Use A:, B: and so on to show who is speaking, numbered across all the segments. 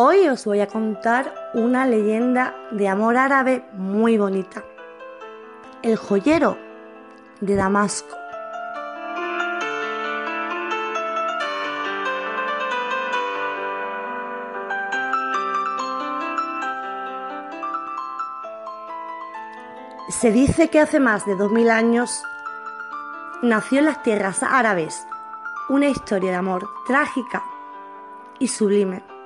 A: Hoy os voy a contar una leyenda de amor árabe muy bonita. El joyero de Damasco. Se dice que hace más de 2000 años nació en las tierras árabes una historia de amor trágica y sublime.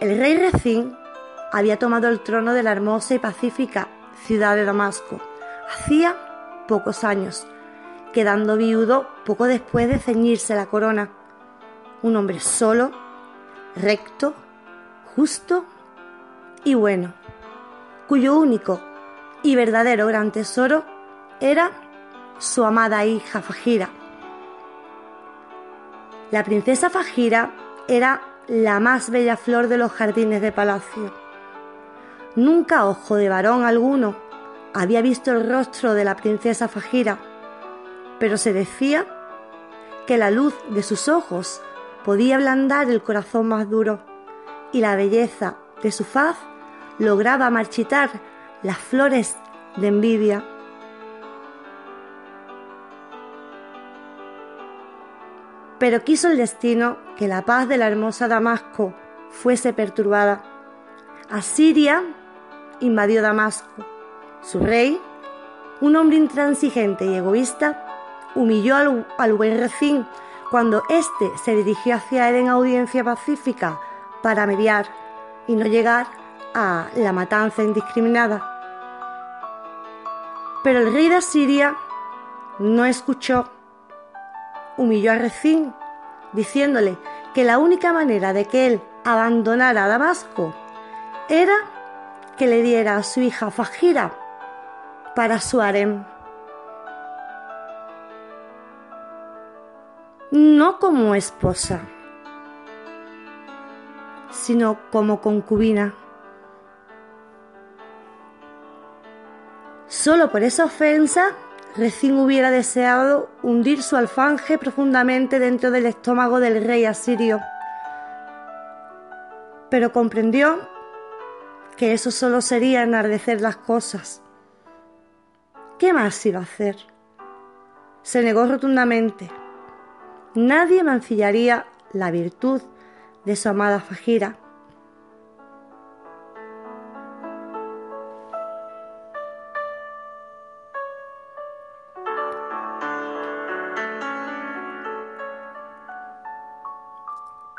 A: El rey Recín había tomado el trono de la hermosa y pacífica ciudad de Damasco hacía pocos años, quedando viudo poco después de ceñirse la corona. Un hombre solo, recto, justo y bueno, cuyo único y verdadero gran tesoro era su amada hija Fajira. La princesa Fajira era la más bella flor de los jardines de palacio. Nunca ojo de varón alguno había visto el rostro de la princesa Fajira, pero se decía que la luz de sus ojos podía ablandar el corazón más duro y la belleza de su faz lograba marchitar las flores de envidia. Pero quiso el destino que la paz de la hermosa Damasco fuese perturbada. Asiria invadió Damasco. Su rey, un hombre intransigente y egoísta, humilló al, al buen Recín cuando éste se dirigió hacia él en audiencia pacífica para mediar y no llegar a la matanza indiscriminada. Pero el rey de Asiria no escuchó humilló a Recín, diciéndole que la única manera de que él abandonara Damasco era que le diera a su hija Fajira para su harem. No como esposa, sino como concubina. Solo por esa ofensa Recín hubiera deseado hundir su alfanje profundamente dentro del estómago del rey asirio, pero comprendió que eso solo sería enardecer las cosas. ¿Qué más iba a hacer? Se negó rotundamente. Nadie mancillaría la virtud de su amada Fajira.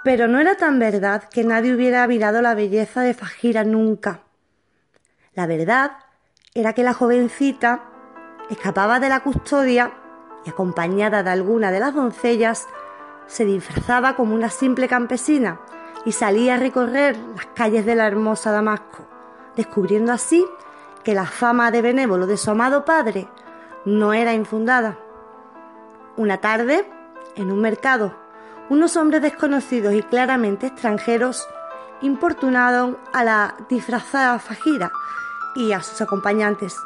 A: Pero no era tan verdad que nadie hubiera mirado la belleza de Fajira nunca. La verdad era que la jovencita escapaba de la custodia y acompañada de alguna de las doncellas, se disfrazaba como una simple campesina y salía a recorrer las calles de la hermosa Damasco, descubriendo así que la fama de benévolo de su amado padre no era infundada. Una tarde, en un mercado unos hombres desconocidos y claramente extranjeros importunaron a la disfrazada Fajira y a sus acompañantes.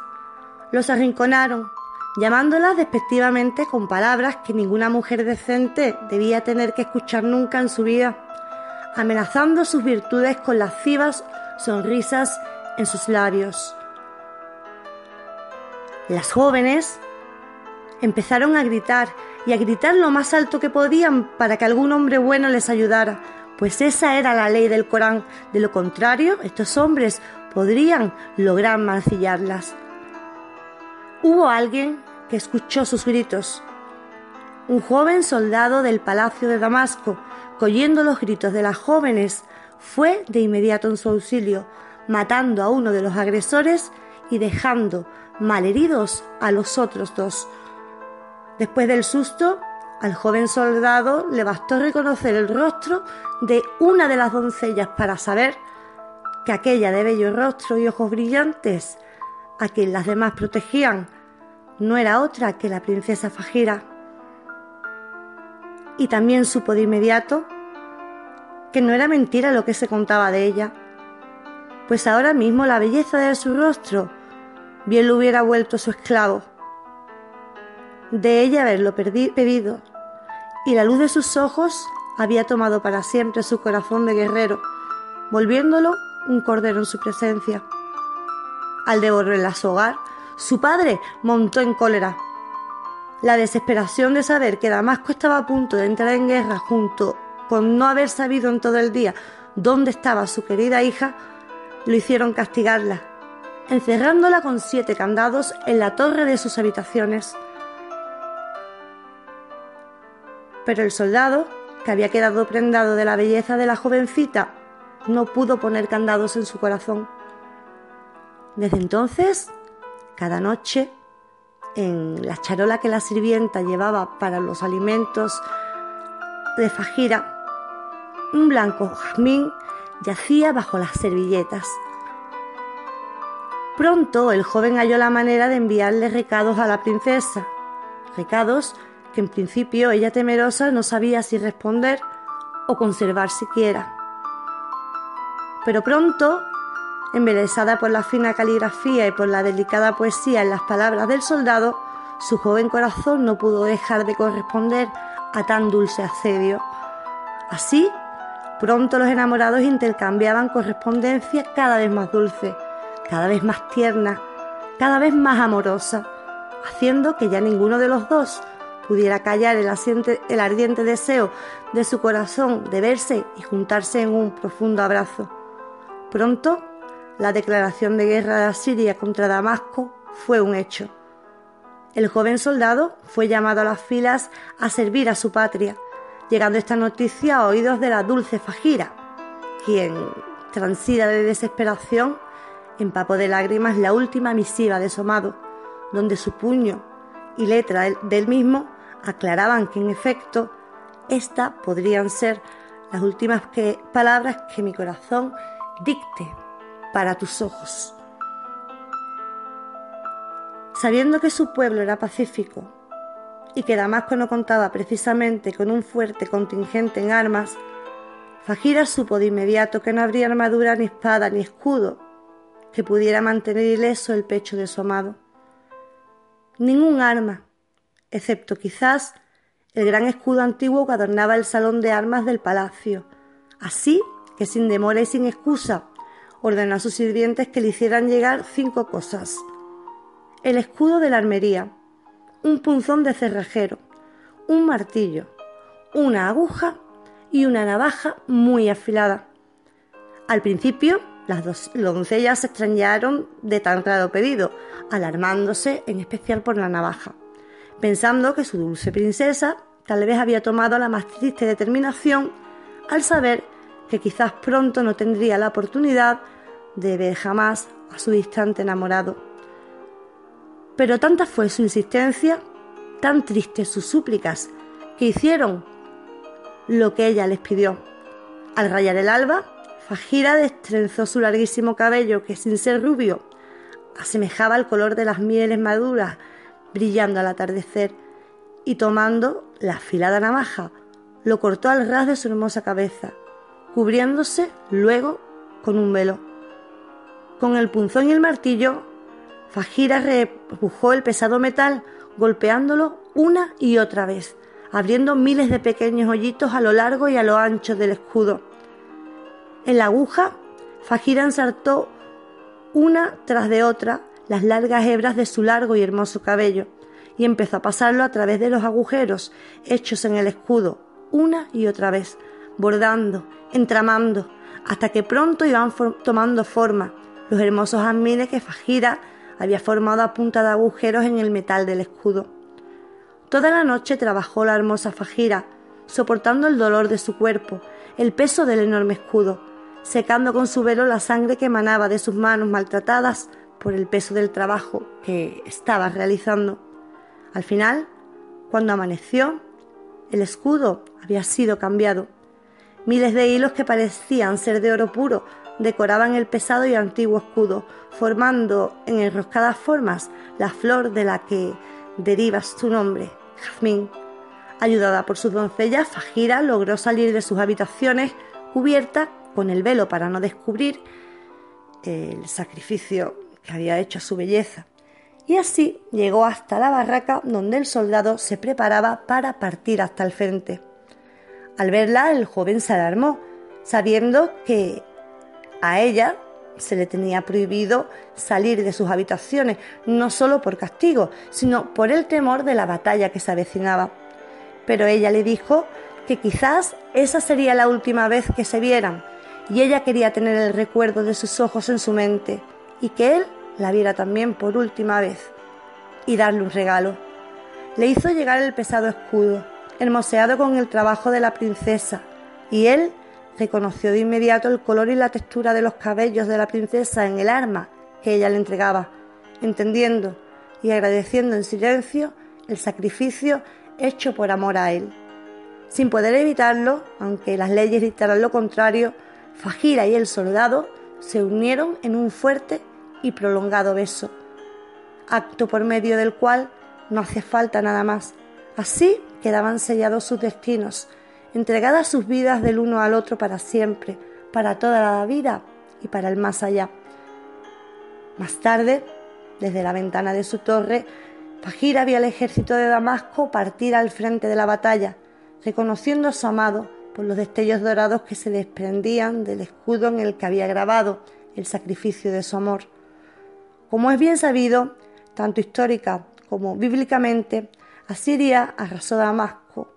A: Los arrinconaron, llamándolas despectivamente con palabras que ninguna mujer decente debía tener que escuchar nunca en su vida, amenazando sus virtudes con lascivas sonrisas en sus labios. Las jóvenes empezaron a gritar y a gritar lo más alto que podían para que algún hombre bueno les ayudara, pues esa era la ley del Corán. De lo contrario, estos hombres podrían lograr mancillarlas. Hubo alguien que escuchó sus gritos. Un joven soldado del palacio de Damasco, oyendo los gritos de las jóvenes, fue de inmediato en su auxilio, matando a uno de los agresores y dejando malheridos a los otros dos. Después del susto, al joven soldado le bastó reconocer el rostro de una de las doncellas para saber que aquella de bello rostro y ojos brillantes, a quien las demás protegían, no era otra que la princesa Fajira. Y también supo de inmediato que no era mentira lo que se contaba de ella, pues ahora mismo la belleza de su rostro bien lo hubiera vuelto su esclavo. De ella haberlo pedido, y la luz de sus ojos había tomado para siempre su corazón de guerrero, volviéndolo un cordero en su presencia. Al devolverla a su hogar, su padre montó en cólera. La desesperación de saber que Damasco estaba a punto de entrar en guerra junto con no haber sabido en todo el día dónde estaba su querida hija, lo hicieron castigarla, encerrándola con siete candados en la torre de sus habitaciones. Pero el soldado, que había quedado prendado de la belleza de la jovencita, no pudo poner candados en su corazón. Desde entonces, cada noche, en la charola que la sirvienta llevaba para los alimentos de Fajira, un blanco jazmín yacía bajo las servilletas. Pronto el joven halló la manera de enviarle recados a la princesa, recados que en principio ella temerosa no sabía si responder o conservar siquiera. Pero pronto, embelesada por la fina caligrafía y por la delicada poesía en las palabras del soldado, su joven corazón no pudo dejar de corresponder a tan dulce asedio. Así, pronto los enamorados intercambiaban correspondencia cada vez más dulce, cada vez más tierna, cada vez más amorosa, haciendo que ya ninguno de los dos pudiera callar el, el ardiente deseo de su corazón de verse y juntarse en un profundo abrazo. Pronto, la declaración de guerra de Asiria contra Damasco fue un hecho. El joven soldado fue llamado a las filas a servir a su patria, llegando esta noticia a oídos de la dulce Fajira, quien, transida de desesperación, empapó de lágrimas la última misiva de su amado, donde su puño y letra del mismo aclaraban que en efecto estas podrían ser las últimas palabras que mi corazón dicte para tus ojos. Sabiendo que su pueblo era pacífico y que Damasco no contaba precisamente con un fuerte contingente en armas, Fajira supo de inmediato que no habría armadura, ni espada, ni escudo que pudiera mantener ileso el pecho de su amado. Ningún arma, excepto quizás el gran escudo antiguo que adornaba el salón de armas del palacio, así que sin demora y sin excusa ordenó a sus sirvientes que le hicieran llegar cinco cosas. El escudo de la armería, un punzón de cerrajero, un martillo, una aguja y una navaja muy afilada. Al principio, las dos doncellas se extrañaron de tan raro pedido, alarmándose en especial por la navaja, pensando que su dulce princesa tal vez había tomado la más triste determinación al saber que quizás pronto no tendría la oportunidad de ver jamás a su distante enamorado. Pero tanta fue su insistencia, tan tristes sus súplicas, que hicieron lo que ella les pidió. Al rayar el alba, Fajira destrenzó su larguísimo cabello, que sin ser rubio, asemejaba al color de las mieles maduras brillando al atardecer, y tomando la afilada navaja, lo cortó al ras de su hermosa cabeza, cubriéndose luego con un velo. Con el punzón y el martillo, Fajira repujó el pesado metal, golpeándolo una y otra vez, abriendo miles de pequeños hoyitos a lo largo y a lo ancho del escudo. En la aguja, Fajira ensartó una tras de otra las largas hebras de su largo y hermoso cabello, y empezó a pasarlo a través de los agujeros hechos en el escudo, una y otra vez, bordando, entramando, hasta que pronto iban tomando forma los hermosos jazmines que Fajira había formado a punta de agujeros en el metal del escudo. Toda la noche trabajó la hermosa Fajira, soportando el dolor de su cuerpo, el peso del enorme escudo, secando con su velo la sangre que emanaba de sus manos maltratadas por el peso del trabajo que estaba realizando. Al final, cuando amaneció, el escudo había sido cambiado. Miles de hilos que parecían ser de oro puro decoraban el pesado y antiguo escudo, formando en enroscadas formas la flor de la que deriva su nombre, jazmín. Ayudada por sus doncellas, Fajira logró salir de sus habitaciones cubierta con el velo para no descubrir el sacrificio que había hecho su belleza. Y así llegó hasta la barraca donde el soldado se preparaba para partir hasta el frente. Al verla, el joven se alarmó, sabiendo que a ella se le tenía prohibido salir de sus habitaciones, no solo por castigo, sino por el temor de la batalla que se avecinaba. Pero ella le dijo que quizás esa sería la última vez que se vieran, y ella quería tener el recuerdo de sus ojos en su mente, y que él la viera también por última vez, y darle un regalo. Le hizo llegar el pesado escudo, hermoseado con el trabajo de la princesa, y él reconoció de inmediato el color y la textura de los cabellos de la princesa en el arma que ella le entregaba, entendiendo y agradeciendo en silencio el sacrificio hecho por amor a él. Sin poder evitarlo, aunque las leyes dictaran lo contrario, Fajira y el soldado se unieron en un fuerte y prolongado beso, acto por medio del cual no hace falta nada más. Así quedaban sellados sus destinos, entregadas sus vidas del uno al otro para siempre, para toda la vida y para el más allá. Más tarde, desde la ventana de su torre, Fajira vio al ejército de Damasco partir al frente de la batalla, reconociendo a su amado por los destellos dorados que se desprendían del escudo en el que había grabado el sacrificio de su amor. Como es bien sabido, tanto histórica como bíblicamente, Asiria arrasó Damasco.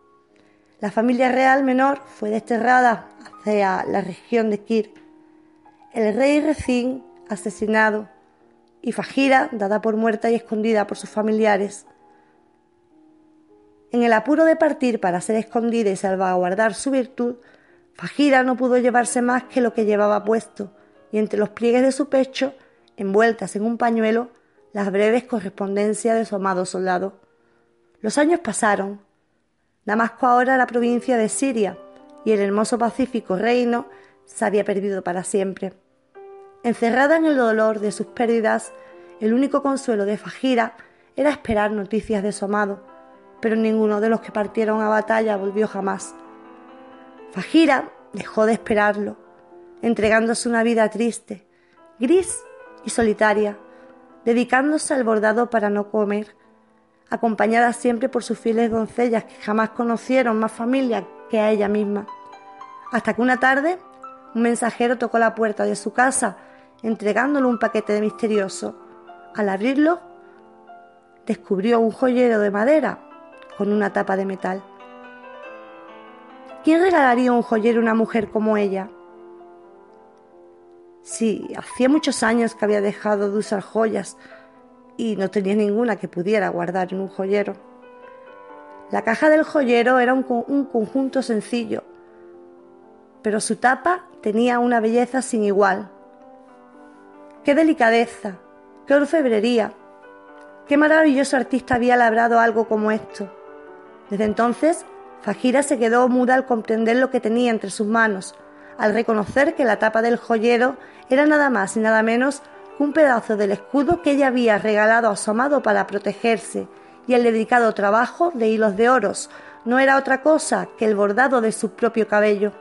A: La familia real menor fue desterrada hacia la región de Kir. El rey Recín asesinado y Fajira dada por muerta y escondida por sus familiares. En el apuro de partir para ser escondida y salvaguardar su virtud, Fajira no pudo llevarse más que lo que llevaba puesto, y entre los pliegues de su pecho, envueltas en un pañuelo, las breves correspondencias de su amado soldado. Los años pasaron. Damasco ahora era provincia de Siria, y el hermoso pacífico reino se había perdido para siempre. Encerrada en el dolor de sus pérdidas, el único consuelo de Fajira era esperar noticias de su amado, pero ninguno de los que partieron a batalla volvió jamás. Fajira dejó de esperarlo, entregándose una vida triste, gris y solitaria, dedicándose al bordado para no comer, acompañada siempre por sus fieles doncellas que jamás conocieron más familia que a ella misma. Hasta que una tarde un mensajero tocó la puerta de su casa entregándole un paquete de misterioso. Al abrirlo, descubrió un joyero de madera con una tapa de metal. ¿Quién regalaría un joyero a una mujer como ella? Sí, hacía muchos años que había dejado de usar joyas y no tenía ninguna que pudiera guardar en un joyero. La caja del joyero era un, un conjunto sencillo, pero su tapa tenía una belleza sin igual. ¡Qué delicadeza! ¡Qué orfebrería! ¡Qué maravilloso artista había labrado algo como esto! Desde entonces, Fajira se quedó muda al comprender lo que tenía entre sus manos, al reconocer que la tapa del joyero era nada más y nada menos que un pedazo del escudo que ella había regalado a su amado para protegerse, y el dedicado trabajo de hilos de oros no era otra cosa que el bordado de su propio cabello.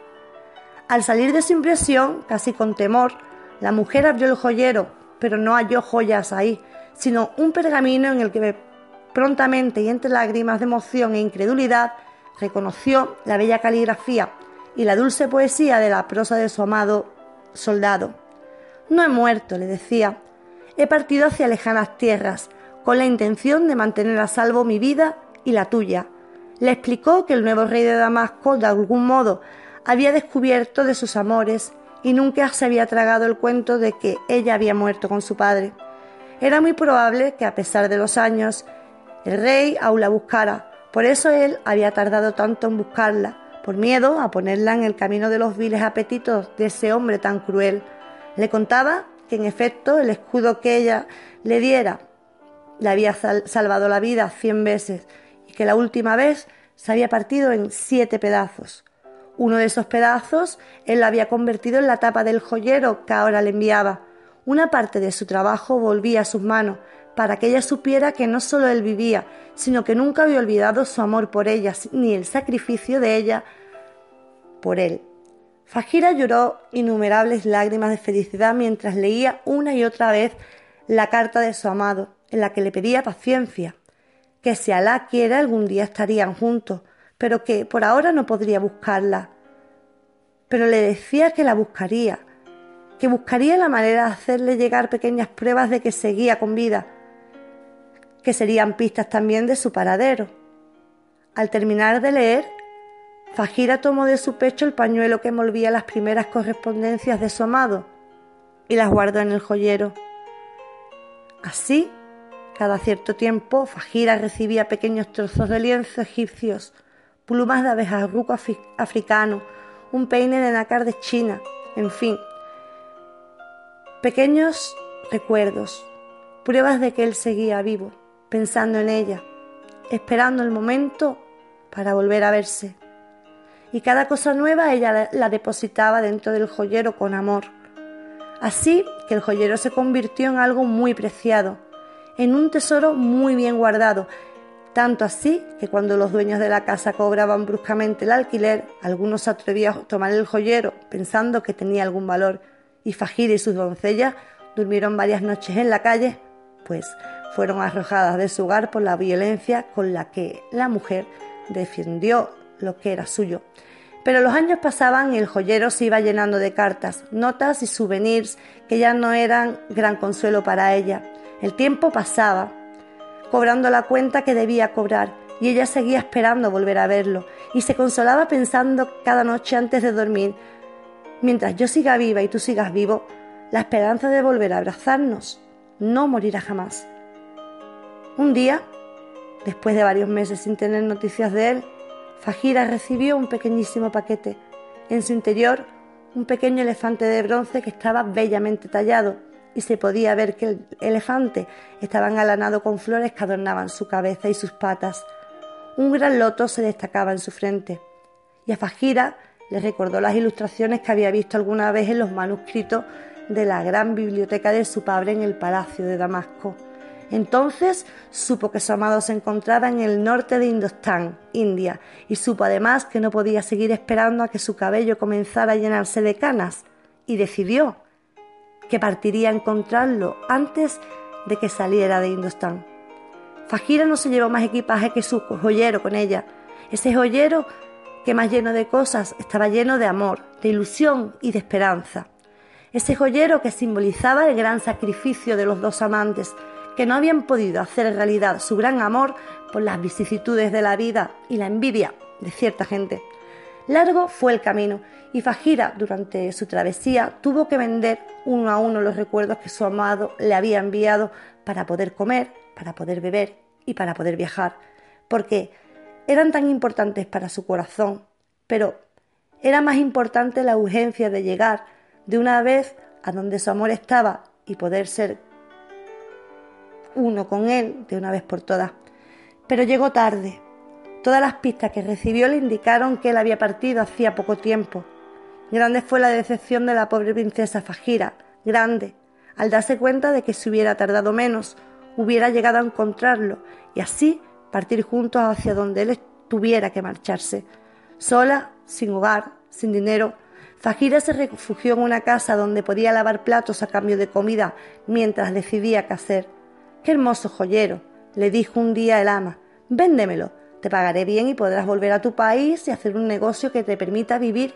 A: Al salir de su impresión, casi con temor, la mujer abrió el joyero, pero no halló joyas ahí, sino un pergamino en el que Prontamente y entre lágrimas de emoción e incredulidad, reconoció la bella caligrafía y la dulce poesía de la prosa de su amado soldado. No he muerto, le decía. He partido hacia lejanas tierras, con la intención de mantener a salvo mi vida y la tuya. Le explicó que el nuevo rey de Damasco, de algún modo, había descubierto de sus amores y nunca se había tragado el cuento de que ella había muerto con su padre. Era muy probable que, a pesar de los años, el rey aún la buscara, por eso él había tardado tanto en buscarla, por miedo a ponerla en el camino de los viles apetitos de ese hombre tan cruel. Le contaba que en efecto el escudo que ella le diera le había salvado la vida cien veces y que la última vez se había partido en siete pedazos. Uno de esos pedazos él lo había convertido en la tapa del joyero que ahora le enviaba. Una parte de su trabajo volvía a sus manos para que ella supiera que no solo él vivía, sino que nunca había olvidado su amor por ella, ni el sacrificio de ella por él. Fajira lloró innumerables lágrimas de felicidad mientras leía una y otra vez la carta de su amado, en la que le pedía paciencia, que si Alá quiere algún día estarían juntos, pero que por ahora no podría buscarla. Pero le decía que la buscaría, que buscaría la manera de hacerle llegar pequeñas pruebas de que seguía con vida, que serían pistas también de su paradero. Al terminar de leer, Fajira tomó de su pecho el pañuelo que envolvía las primeras correspondencias de su amado y las guardó en el joyero. Así, cada cierto tiempo, Fajira recibía pequeños trozos de lienzo egipcios, plumas de abejarruco africano, un peine de nácar de China, en fin, pequeños recuerdos, pruebas de que él seguía vivo, pensando en ella, esperando el momento para volver a verse. Y cada cosa nueva ella la depositaba dentro del joyero con amor. Así que el joyero se convirtió en algo muy preciado, en un tesoro muy bien guardado, tanto así que cuando los dueños de la casa cobraban bruscamente el alquiler, algunos se atrevían a tomar el joyero pensando que tenía algún valor, y Fajir y sus doncellas durmieron varias noches en la calle, pues fueron arrojadas de su hogar por la violencia con la que la mujer defendió lo que era suyo. Pero los años pasaban y el joyero se iba llenando de cartas, notas y souvenirs que ya no eran gran consuelo para ella. El tiempo pasaba, cobrando la cuenta que debía cobrar, y ella seguía esperando volver a verlo, y se consolaba pensando cada noche antes de dormir, mientras yo siga viva y tú sigas vivo, la esperanza de volver a abrazarnos no morirá jamás. Un día, después de varios meses sin tener noticias de él, Fajira recibió un pequeñísimo paquete. En su interior, un pequeño elefante de bronce que estaba bellamente tallado y se podía ver que el elefante estaba engalanado con flores que adornaban su cabeza y sus patas. Un gran loto se destacaba en su frente. Y a Fajira le recordó las ilustraciones que había visto alguna vez en los manuscritos de la gran biblioteca de su padre en el palacio de Damasco. Entonces supo que su amado se encontraba en el norte de Indostán, India, y supo además que no podía seguir esperando a que su cabello comenzara a llenarse de canas, y decidió que partiría a encontrarlo antes de que saliera de Indostán. Fajira no se llevó más equipaje que su joyero con ella, ese joyero que más lleno de cosas estaba lleno de amor, de ilusión y de esperanza. Ese joyero que simbolizaba el gran sacrificio de los dos amantes, que no habían podido hacer realidad su gran amor por las vicisitudes de la vida y la envidia de cierta gente. Largo fue el camino y Fajira durante su travesía tuvo que vender uno a uno los recuerdos que su amado le había enviado para poder comer, para poder beber y para poder viajar, porque eran tan importantes para su corazón, pero era más importante la urgencia de llegar de una vez a donde su amor estaba y poder ser uno con él de una vez por todas. Pero llegó tarde. Todas las pistas que recibió le indicaron que él había partido hacía poco tiempo. Grande fue la decepción de la pobre princesa Fajira, grande, al darse cuenta de que si hubiera tardado menos, hubiera llegado a encontrarlo y así partir juntos hacia donde él tuviera que marcharse. Sola, sin hogar, sin dinero, Fajira se refugió en una casa donde podía lavar platos a cambio de comida mientras decidía qué hacer. Qué hermoso joyero, le dijo un día el ama. Véndemelo, te pagaré bien y podrás volver a tu país y hacer un negocio que te permita vivir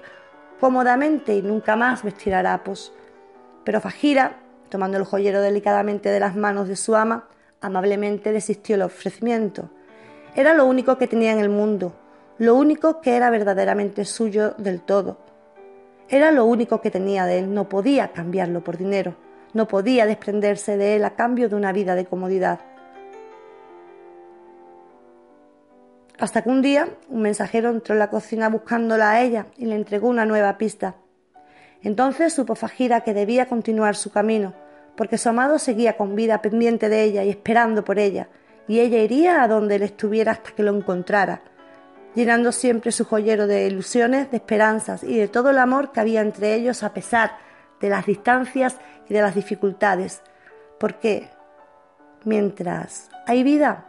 A: cómodamente y nunca más vestir harapos. Pero Fajira, tomando el joyero delicadamente de las manos de su ama, amablemente desistió el ofrecimiento. Era lo único que tenía en el mundo, lo único que era verdaderamente suyo del todo. Era lo único que tenía de él, no podía cambiarlo por dinero no podía desprenderse de él a cambio de una vida de comodidad. Hasta que un día un mensajero entró en la cocina buscándola a ella y le entregó una nueva pista. Entonces supo Fajira que debía continuar su camino, porque su amado seguía con vida pendiente de ella y esperando por ella, y ella iría a donde él estuviera hasta que lo encontrara, llenando siempre su joyero de ilusiones, de esperanzas y de todo el amor que había entre ellos a pesar de las distancias y de las dificultades, porque mientras hay vida,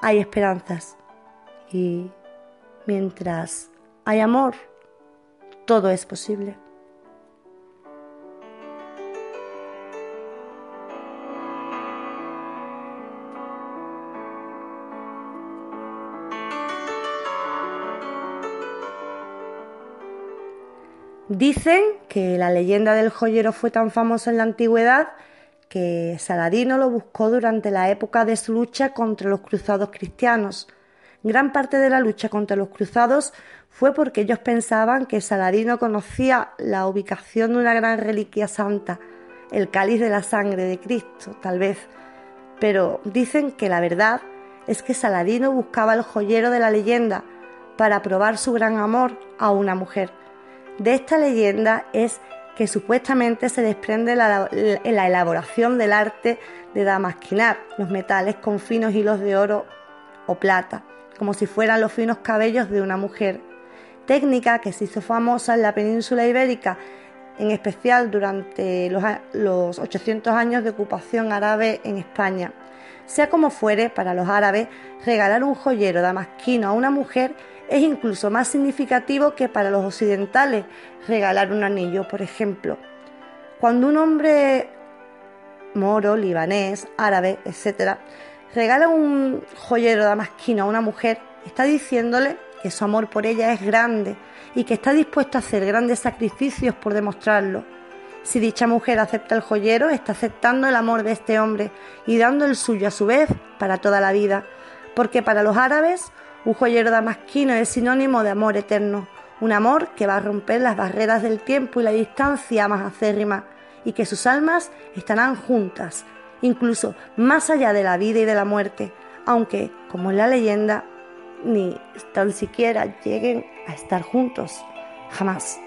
A: hay esperanzas y mientras hay amor, todo es posible. Dicen que la leyenda del joyero fue tan famosa en la antigüedad que Saladino lo buscó durante la época de su lucha contra los cruzados cristianos. Gran parte de la lucha contra los cruzados fue porque ellos pensaban que Saladino conocía la ubicación de una gran reliquia santa, el cáliz de la sangre de Cristo, tal vez. Pero dicen que la verdad es que Saladino buscaba el joyero de la leyenda para probar su gran amor a una mujer de esta leyenda es que supuestamente se desprende la, la elaboración del arte de damasquinar los metales con finos hilos de oro o plata, como si fueran los finos cabellos de una mujer, técnica que se hizo famosa en la península ibérica, en especial durante los, los 800 años de ocupación árabe en España. Sea como fuere, para los árabes, regalar un joyero damasquino a una mujer es incluso más significativo que para los occidentales regalar un anillo, por ejemplo. Cuando un hombre moro, libanés, árabe, etc., regala un joyero damasquino a una mujer, está diciéndole que su amor por ella es grande y que está dispuesto a hacer grandes sacrificios por demostrarlo. Si dicha mujer acepta el joyero, está aceptando el amor de este hombre y dando el suyo a su vez para toda la vida, porque para los árabes un joyero damasquino es sinónimo de amor eterno, un amor que va a romper las barreras del tiempo y la distancia más acérrima, y que sus almas estarán juntas, incluso más allá de la vida y de la muerte, aunque, como en la leyenda, ni tan siquiera lleguen a estar juntos, jamás.